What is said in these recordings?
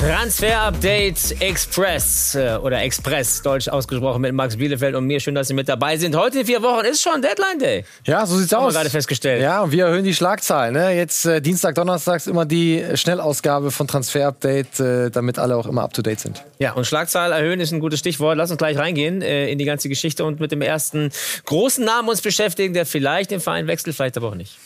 Transfer-Update Express äh, oder Express, deutsch ausgesprochen mit Max Bielefeld und mir. Schön, dass Sie mit dabei sind. Heute in vier Wochen ist schon Deadline Day. Ja, so sieht's Haben wir aus. gerade festgestellt. Ja, und wir erhöhen die Schlagzahlen. Ne? Jetzt äh, Dienstag, Donnerstags immer die Schnellausgabe von Transfer Update, äh, damit alle auch immer up to date sind. Ja, und Schlagzahl erhöhen ist ein gutes Stichwort. Lass uns gleich reingehen äh, in die ganze Geschichte und mit dem ersten großen Namen uns beschäftigen, der vielleicht den Verein wechselt, vielleicht aber auch nicht.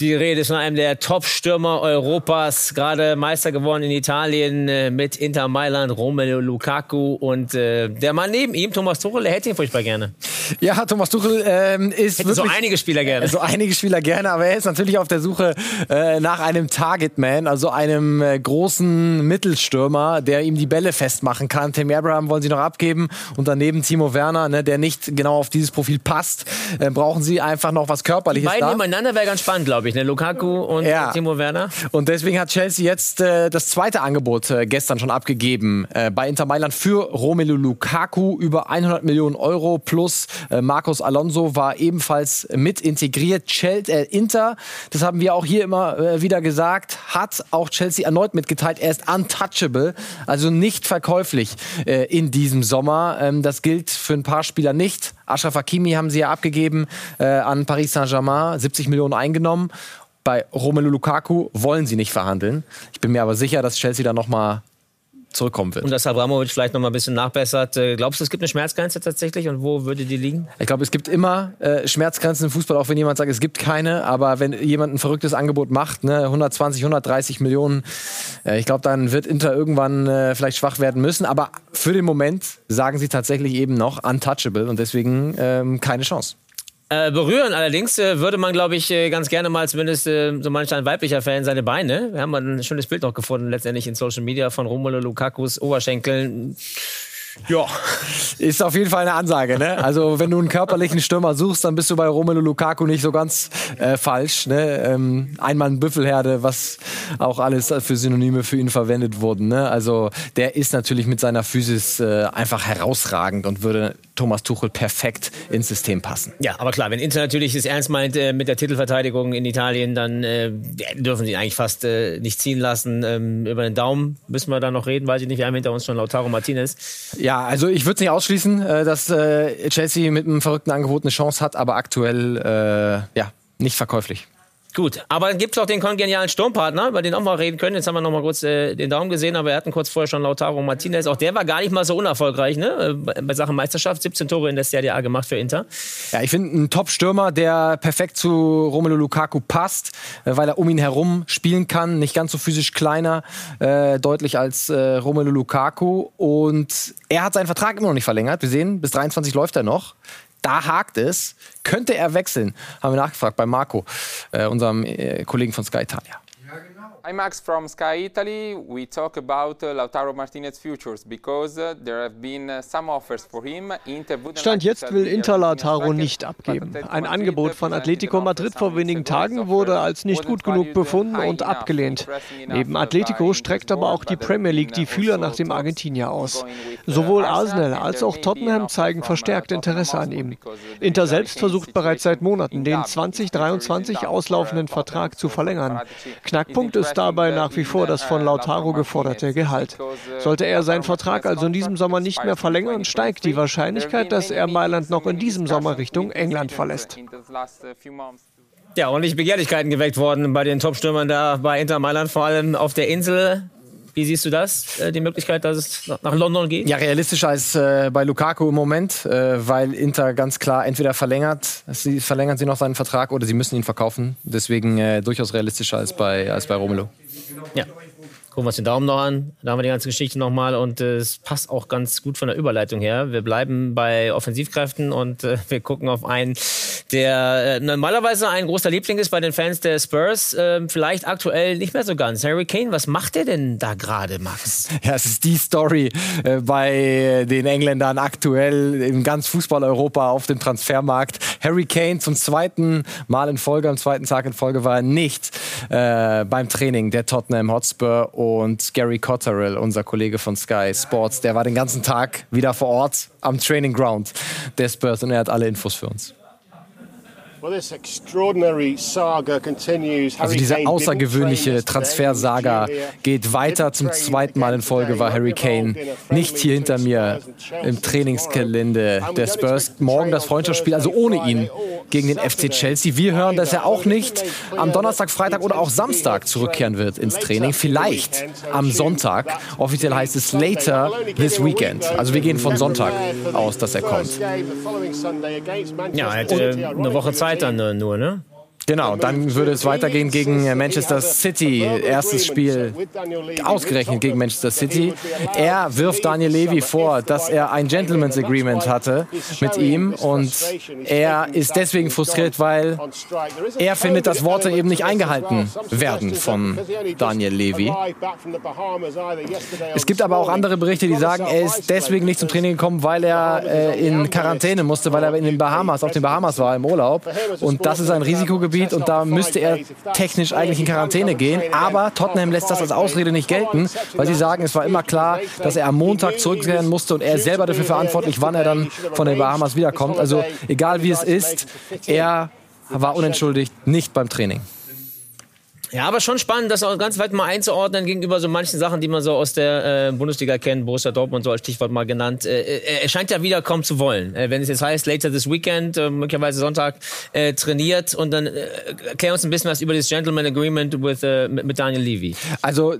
Die Rede ist von einem der Top-Stürmer Europas, gerade Meister geworden in Italien äh, mit Inter Mailand, Romelu Lukaku und äh, der Mann neben ihm, Thomas Tuchel, der hätte ihn furchtbar gerne. Ja, Thomas Tuchel ähm, ist Hätten so wirklich einige Spieler gerne. so einige Spieler gerne, aber er ist natürlich auf der Suche äh, nach einem Targetman, also einem äh, großen Mittelstürmer, der ihm die Bälle festmachen kann. Tim Abraham wollen sie noch abgeben und daneben Timo Werner, ne, der nicht genau auf dieses Profil passt, äh, brauchen sie einfach noch was körperliches Beiden da. nebeneinander wäre ganz spannend, glaube ich. Ne? Lukaku und Ja. Timo Werner. Und deswegen hat Chelsea jetzt äh, das zweite Angebot äh, gestern schon abgegeben äh, bei Inter Mailand für Romelu Lukaku über 100 Millionen Euro plus Marcos Alonso war ebenfalls mit integriert. Chel äh, Inter, das haben wir auch hier immer äh, wieder gesagt, hat auch Chelsea erneut mitgeteilt, er ist untouchable, also nicht verkäuflich äh, in diesem Sommer. Ähm, das gilt für ein paar Spieler nicht. Ashraf Hakimi haben sie ja abgegeben äh, an Paris Saint-Germain, 70 Millionen eingenommen. Bei Romelu Lukaku wollen sie nicht verhandeln. Ich bin mir aber sicher, dass Chelsea da noch mal zurückkommen wird. Und dass Abramovic vielleicht noch mal ein bisschen nachbessert. Äh, Glaubst du, es gibt eine Schmerzgrenze tatsächlich und wo würde die liegen? Ich glaube, es gibt immer äh, Schmerzgrenzen im Fußball, auch wenn jemand sagt, es gibt keine. Aber wenn jemand ein verrücktes Angebot macht, ne, 120, 130 Millionen, äh, ich glaube, dann wird Inter irgendwann äh, vielleicht schwach werden müssen. Aber für den Moment sagen sie tatsächlich eben noch untouchable und deswegen ähm, keine Chance. Äh, berühren allerdings äh, würde man, glaube ich, äh, ganz gerne mal, zumindest äh, so manch ein weiblicher Fan, seine Beine. Wir haben mal ein schönes Bild noch gefunden, letztendlich in Social Media von Romelu Lukakus Oberschenkeln. Ja, Ist auf jeden Fall eine Ansage, ne? Also wenn du einen körperlichen Stürmer suchst, dann bist du bei Romelu Lukaku nicht so ganz äh, falsch, ne? Ähm, einmal ein Büffelherde, was auch alles für Synonyme für ihn verwendet wurden, ne? Also der ist natürlich mit seiner Physis äh, einfach herausragend und würde Thomas Tuchel perfekt ins System passen. Ja, aber klar, wenn Inter natürlich es ernst meint äh, mit der Titelverteidigung in Italien, dann äh, dürfen sie ihn eigentlich fast äh, nicht ziehen lassen. Ähm, über den Daumen müssen wir da noch reden, weiß ich nicht. Wir haben hinter uns schon Lautaro Martinez. Ja, also ich würde es nicht ausschließen, äh, dass äh, Chelsea mit einem verrückten Angebot eine Chance hat, aber aktuell äh, ja nicht verkäuflich. Gut, aber dann gibt es auch den kongenialen Sturmpartner, über den auch mal reden können. Jetzt haben wir noch mal kurz äh, den Daumen gesehen, aber wir hatten kurz vorher schon Lautaro Martinez. Auch der war gar nicht mal so unerfolgreich ne? Äh, bei Sachen Meisterschaft. 17 Tore in der Serie A gemacht für Inter. Ja, ich finde einen Top-Stürmer, der perfekt zu Romelu Lukaku passt, äh, weil er um ihn herum spielen kann, nicht ganz so physisch kleiner, äh, deutlich als äh, Romelu Lukaku. Und er hat seinen Vertrag immer noch nicht verlängert. Wir sehen, bis 23 läuft er noch. Da hakt es. Könnte er wechseln? Haben wir nachgefragt bei Marco, äh, unserem äh, Kollegen von Sky Italia. Hi Max from Sky Italy. We talk about uh, Lautaro Martinez futures because uh, there have been uh, some offers for him. Inter Stand jetzt will Inter Lautaro nicht abgeben. Ein Angebot von Atletico Madrid vor wenigen. Tagen wurde als nicht gut genug befunden und abgelehnt. Neben Atletico streckt aber auch die Premier League die Fühler also nach dem Argentinier aus. uh, Sowohl Arsenal als auch Tottenham zeigen uh, verstärkt Interesse an Hotspur ihm. Inter selbst versucht bereits seit Monaten, den Dublin. 2023 auslaufenden Vertrag zu verlängern. Knackpunkt ist dabei nach wie vor das von Lautaro geforderte Gehalt. Sollte er seinen Vertrag also in diesem Sommer nicht mehr verlängern, steigt die Wahrscheinlichkeit, dass er Mailand noch in diesem Sommer Richtung England verlässt. Ja, ordentliche Begehrlichkeiten geweckt worden bei den Top-Stürmern da bei Inter Mailand, vor allem auf der Insel. Wie siehst du das, äh, die Möglichkeit, dass es nach- nach London geht? Ja, realistischer als äh, bei Lukaku im Moment, äh, weil Inter ganz klar entweder verlängert, sie verlängern sie noch seinen Vertrag oder sie müssen ihn verkaufen. Deswegen äh, durchaus realistischer als bei, als bei Romelu. Ja. Gucken wir uns den Daumen noch an. Da haben wir die ganze Geschichte nochmal und äh, es passt auch ganz gut von der Überleitung her. Wir bleiben bei Offensivkräften und äh, wir gucken auf einen, der äh, normalerweise ein großer Liebling ist bei den Fans der Spurs. Äh, vielleicht aktuell nicht mehr so ganz. Harry Kane, was macht der denn da gerade, Max? Ja, es ist die Story äh, bei den Engländern aktuell in ganz Fußball-Europa auf dem Transfermarkt. Harry Kane zum zweiten Mal in Folge, am zweiten Tag in Folge war er nicht äh, beim Training der Tottenham Hotspur und Gary Cotterill, unser Kollege von Sky Sports, der war den ganzen Tag wieder vor Ort am Training Ground der Spurs und er hat alle Infos für uns. Also diese außergewöhnliche Transfersaga geht weiter. Zum zweiten Mal in Folge war Harry Kane nicht hier hinter mir im Trainingsgelände der Spurs. Morgen das Freundschaftsspiel, also ohne ihn gegen den FC Chelsea. Wir hören, dass er auch nicht am Donnerstag, Freitag oder auch Samstag zurückkehren wird ins Training. Vielleicht am Sonntag. Offiziell heißt es later this weekend. Also wir gehen von Sonntag aus, dass er kommt. Ja, er hätte eine Woche Zeit dann nur, ne? Genau, dann würde es weitergehen gegen Manchester City. Erstes Spiel ausgerechnet gegen Manchester City. Er wirft Daniel Levy vor, dass er ein Gentleman's Agreement hatte mit ihm und er ist deswegen frustriert, weil er findet, dass Worte eben nicht eingehalten werden von Daniel Levy. Es gibt aber auch andere Berichte, die sagen, er ist deswegen nicht zum Training gekommen, weil er äh, in Quarantäne musste, weil er in den Bahamas, auf den Bahamas war im Urlaub und das ist ein Risikogebiet Gebiet und da müsste er technisch eigentlich in Quarantäne gehen. Aber Tottenham lässt das als Ausrede nicht gelten, weil sie sagen, es war immer klar, dass er am Montag zurückkehren musste und er selber dafür verantwortlich, wann er dann von den Bahamas wiederkommt. Also egal wie es ist, er war unentschuldigt nicht beim Training. Ja, aber schon spannend, das auch ganz weit mal einzuordnen gegenüber so manchen Sachen, die man so aus der äh, Bundesliga kennt, Borussia Dortmund so als Stichwort mal genannt. Äh, äh, er scheint ja wiederkommen zu wollen. Äh, wenn es jetzt heißt, later this weekend, äh, möglicherweise Sonntag, äh, trainiert und dann äh, erklär uns ein bisschen was über das Gentleman Agreement with, äh, mit, Daniel Levy. Also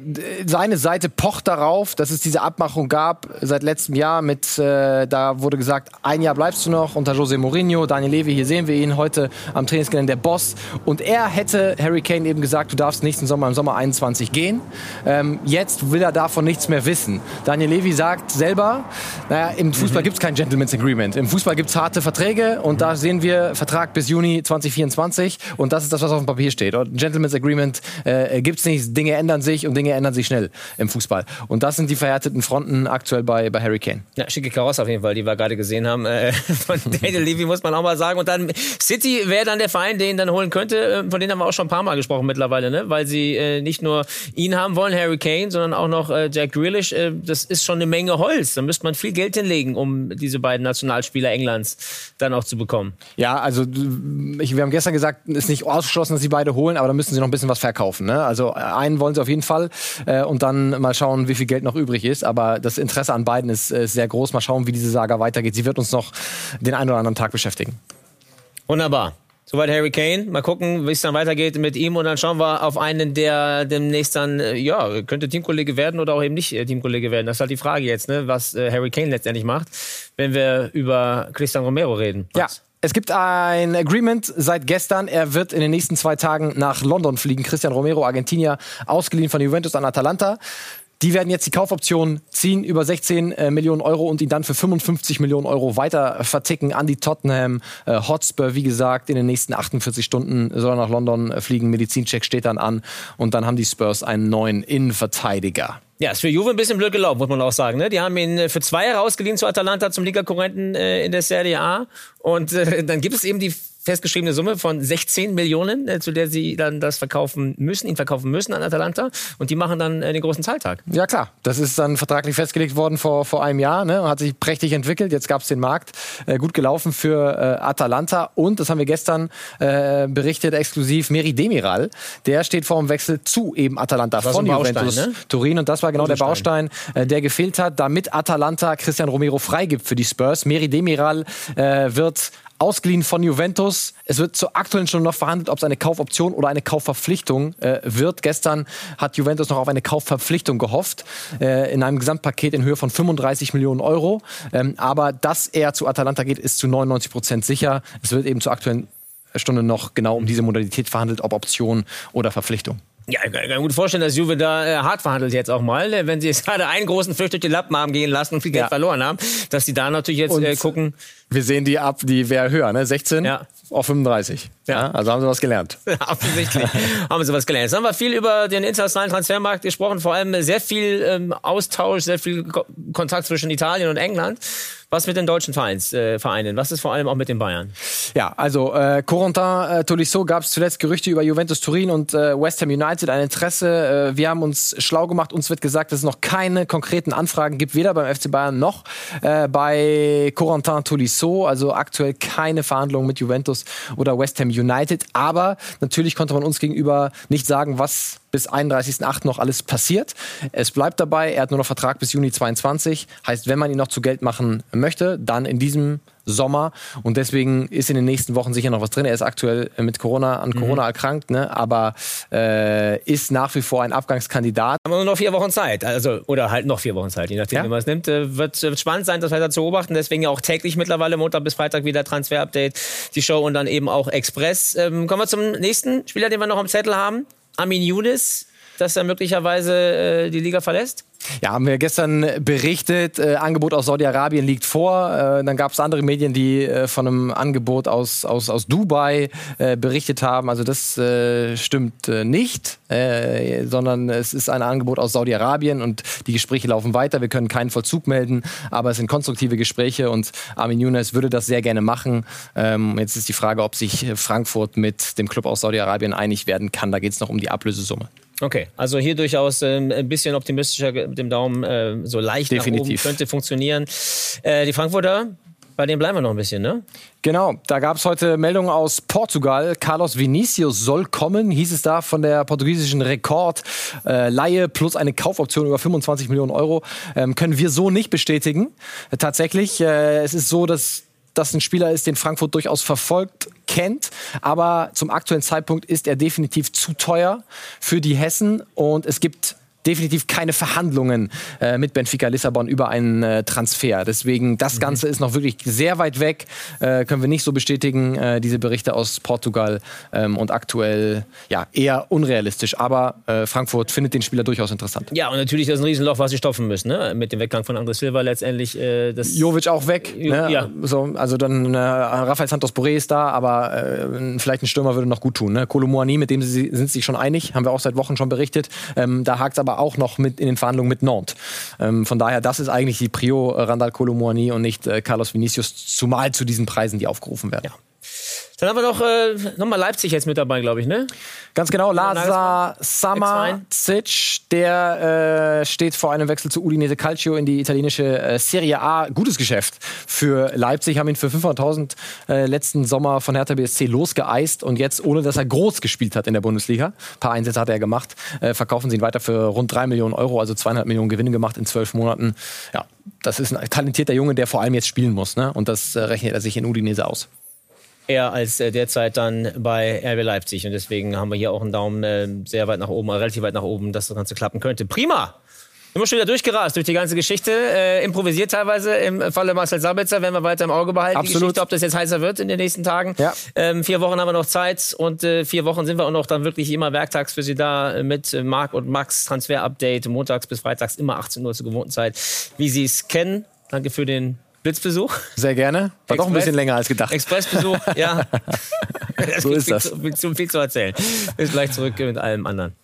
seine Seite pocht darauf, dass es diese Abmachung gab seit letztem Jahr mit, äh, da wurde gesagt, ein Jahr bleibst du noch unter Jose Mourinho, Daniel Levy, hier sehen wir ihn heute am Trainingsgelände, der Boss. Und er hätte Harry Kane eben gesagt, du darfst nächsten Sommer im Sommer 21 gehen. Ähm, jetzt will er davon nichts mehr wissen. Daniel Levy sagt selber, naja, im Fußball mhm. gibt es kein Gentleman's Agreement. Im Fußball gibt es harte Verträge und da sehen wir Vertrag bis Juni 2024 und das ist das, was auf dem Papier steht. Und Gentleman's Agreement äh, gibt es nicht. Dinge ändern sich und Dinge ändern sich schnell im Fußball. Und das sind die verhärteten Fronten aktuell bei, bei Harry Kane. Ja, schicke Karosse auf jeden Fall, die wir gerade gesehen haben. Äh, von Daniel Levy muss man auch mal sagen. Und dann City wäre dann der Verein, den dann holen könnte. Äh, von denen haben wir auch schon ein paar Mal gesprochen mittlerweile, ne? weil sie äh, nicht nur ihn haben wollen, Harry Kane, sondern auch noch äh, Jack Grealish. Äh, das ist schon eine Menge Holz. Da müsste man viel Geld hinlegen, um diese beiden Nationalspieler Englands dann auch zu bekommen. Ja, also ich, wir haben gestern gesagt, es ist nicht ausgeschlossen, dass sie beide holen, aber da müssen sie noch ein bisschen was verkaufen. Ne? Also einen wollen sie auf jeden Fall äh, und dann mal schauen, wie viel Geld noch übrig ist. Aber das Interesse an beiden ist, ist sehr groß. Mal schauen, wie diese Saga weitergeht. Sie wird uns noch den einen oder anderen Tag beschäftigen. Wunderbar. Soweit Harry Kane. Mal gucken, wie es dann weitergeht mit ihm und dann schauen wir auf einen, der demnächst dann, äh, ja, könnte Teamkollege werden oder auch eben nicht äh, Teamkollege werden. Das ist halt die Frage jetzt, ne, was äh, Harry Kane letztendlich macht, wenn wir über Cristian Romero reden. Was? Ja. Es gibt ein Agreement seit gestern. Er wird in den nächsten zwei Tagen nach London fliegen. Cristian Romero, Argentinier, ausgeliehen von Juventus an Atalanta. Die werden jetzt die Kaufoption ziehen über 16 äh, Millionen Euro und ihn dann für 55 Millionen Euro weiter verticken an die Tottenham äh, Hotspur. Wie gesagt, in den nächsten 48 Stunden soll er nach London äh, fliegen. Medizincheck steht dann an und dann haben die Spurs einen neuen Innenverteidiger. Ja, ist für Juve ein bisschen blöd gelaufen, muss man auch sagen. Ne? Die haben ihn äh, für zwei Jahre ausgeliehen zu Atalanta zum Ligakonkurrenten äh, in der Serie A. Und äh, dann gibt es eben die festgeschriebene Summe von 16 Millionen, äh, zu der sie dann das verkaufen müssen, ihn verkaufen müssen an Atalanta. Und die machen dann äh, den großen Zahltag. Ja klar, das ist dann vertraglich festgelegt worden vor, vor einem Jahr, ne? hat sich prächtig entwickelt. Jetzt gab es den Markt, äh, gut gelaufen für äh, Atalanta. Und, das haben wir gestern äh, berichtet, exklusiv, Meri Demiral, der steht vor dem Wechsel zu eben Atalanta von Juventus ne? Turin. Und das war genau der Baustein, äh, der gefehlt hat, damit Atalanta Christian Romero freigibt für die Spurs. Meri Demiral äh, wird ausgeliehen von Juventus. Es wird zur aktuellen Stunde noch verhandelt, ob es eine Kaufoption oder eine Kaufverpflichtung äh, wird. Gestern hat Juventus noch auf eine Kaufverpflichtung gehofft, äh, in einem Gesamtpaket in Höhe von 35 Millionen Euro. Ähm, aber dass er zu Atalanta geht, ist zu 99 Prozent sicher. Es wird eben zur aktuellen Stunde noch genau um diese Modalität verhandelt, ob Option oder Verpflichtung. Ja, ich kann mir gut vorstellen, dass Juve da äh, hart verhandelt jetzt auch mal, äh, wenn sie jetzt gerade einen großen Fisch durch Lappen haben gehen lassen und viel Geld ja. verloren haben, dass sie da natürlich jetzt äh, gucken. Wir sehen die ab, die wäre höher, ne? 16 ja. auf 35. Ja. ja. Also haben sie was gelernt. Ja, offensichtlich haben sie was gelernt. Jetzt haben wir viel über den internationalen Transfermarkt gesprochen, vor allem sehr viel ähm, Austausch, sehr viel Ko Kontakt zwischen Italien und England. Was mit den deutschen Vereins, äh, Vereinen? Was ist vor allem auch mit den Bayern? Ja, also äh, Corentin äh, Tolisso gab es zuletzt Gerüchte über Juventus Turin und äh, West Ham United, ein Interesse. Äh, wir haben uns schlau gemacht. Uns wird gesagt, dass es noch keine konkreten Anfragen gibt, weder beim FC Bayern noch äh, bei Corentin Tolisso. Also aktuell keine Verhandlungen mit Juventus oder West Ham United. Aber natürlich konnte man uns gegenüber nicht sagen, was bis 31.08. noch alles passiert. Es bleibt dabei, er hat nur noch Vertrag bis Juni 22. Heißt, wenn man ihn noch zu Geld machen möchte, dann in diesem Sommer. Und deswegen ist in den nächsten Wochen sicher noch was drin. Er ist aktuell mit Corona an Corona mhm. erkrankt, ne? aber äh, ist nach wie vor ein Abgangskandidat. Haben wir nur noch vier Wochen Zeit, also oder halt noch vier Wochen Zeit, je nachdem, ja? wie man es nimmt. Äh, wird, wird spannend sein, das weiter zu beobachten. Deswegen ja auch täglich mittlerweile Montag bis Freitag wieder Transfer-Update, die Show und dann eben auch Express. Ähm, kommen wir zum nächsten Spieler, den wir noch am Zettel haben. Amin Younes, dass er möglicherweise äh, die Liga verlässt? Ja, haben wir gestern berichtet. Äh, Angebot aus Saudi-Arabien liegt vor. Äh, dann gab es andere Medien, die äh, von einem Angebot aus, aus, aus Dubai äh, berichtet haben. Also das äh, stimmt äh, nicht, sondern es ist ein Angebot aus Saudi-Arabien und die Gespräche laufen weiter. Wir können keinen Vollzug melden, aber es sind konstruktive Gespräche und Armin Younes würde das sehr gerne machen. Ähm, jetzt ist die Frage, ob sich Frankfurt mit dem Club aus Saudi-Arabien einig werden kann. Da geht es noch um die Ablösesumme. Okay, also hier durchaus äh, ein bisschen optimistischer mit dem Daumen, äh, so leicht Definitiv. nach oben könnte funktionieren. Äh, die Frankfurter, bei denen bleiben wir noch ein bisschen, ne? Genau, da gab es heute Meldungen aus Portugal. Carlos Vinicius soll kommen, hieß es da von der portugiesischen Rekord. Äh, plus eine Kaufoption über 25 Millionen Euro. Ähm, können wir so nicht bestätigen. Äh, tatsächlich, äh, es ist so, dass das ein Spieler ist, den Frankfurt durchaus verfolgt, kennt. Aber zum aktuellen Zeitpunkt ist er definitiv zu teuer für die Hessen. Und es gibt definitiv keine Verhandlungen äh, mit Benfica Lissabon über einen äh, Transfer. Deswegen, das mhm. Ganze mhm. ist noch wirklich sehr weit weg. Äh, können wir nicht so bestätigen, äh, diese Berichte aus Portugal ähm, und aktuell ja eher unrealistisch. Aber äh, Frankfurt findet den Spieler durchaus interessant. Ja, und natürlich ist das ein Riesenloch, was sie stopfen müssen, ne? mit dem Weggang von André Silva letztendlich. Äh, das Jovic auch weg. Ne? Ja. So, also dann Rafael Santos Boré ist da, aber vielleicht ein Stürmer würde noch gut tun. Ne? Kolomoani, mit dem sie, sind sie sich schon einig, haben wir auch seit Wochen schon berichtet. Ähm, da hakt es aber auch noch mit in den Verhandlungen mit Nantes. Ähm, von daher, das ist eigentlich die Prio äh, Randall Colomouani und nicht äh, Carlos Vinicius, zumal zu diesen Preisen, die aufgerufen werden. Ja. Dann haben wir noch, äh, nochmal Leipzig jetzt mit dabei, glaube ich, ne? Ganz genau, Lazar Samacic, der äh, steht vor einem Wechsel zu Udinese Calcio in die italienische äh, Serie A. Gutes Geschäft für Leipzig, haben ihn für 500.000 äh, letzten Sommer von Hertha BSC losgeeist und jetzt, ohne dass er groß gespielt hat in der Bundesliga, ein paar Einsätze hat er gemacht, äh, verkaufen sie ihn weiter für rund 3 Millionen Euro, also 200 Millionen Gewinne gemacht in zwölf Monaten. Ja, das ist ein talentierter Junge, der vor allem jetzt spielen muss ne? und das äh, rechnet er sich in Udinese aus eher als äh, derzeit dann bei RB Leipzig. Und deswegen haben wir hier auch einen Daumen äh, sehr weit nach oben, äh, relativ weit nach oben, dass das Ganze klappen könnte. Prima! Immer schon wieder durchgerast durch die ganze Geschichte. Äh, improvisiert teilweise. Im Falle Marcel Sabitzer werden wir weiter im Auge behalten. Absolut. Die Geschichte, ob das jetzt heißer wird in den nächsten Tagen. Ja. Ähm, vier Wochen haben wir noch Zeit und äh, vier Wochen sind wir auch noch dann wirklich immer werktags für Sie da mit Marc und Max Transfer-Update. Montags bis freitags immer 18 Uhr zur gewohnten Zeit, wie Sie es kennen. Danke für den Blitzbesuch. Sehr gerne. War doch ein bisschen länger als gedacht. Expressbesuch, ja. so ist das. Viel zu, viel zu erzählen. Bis gleich zurück mit allem anderen.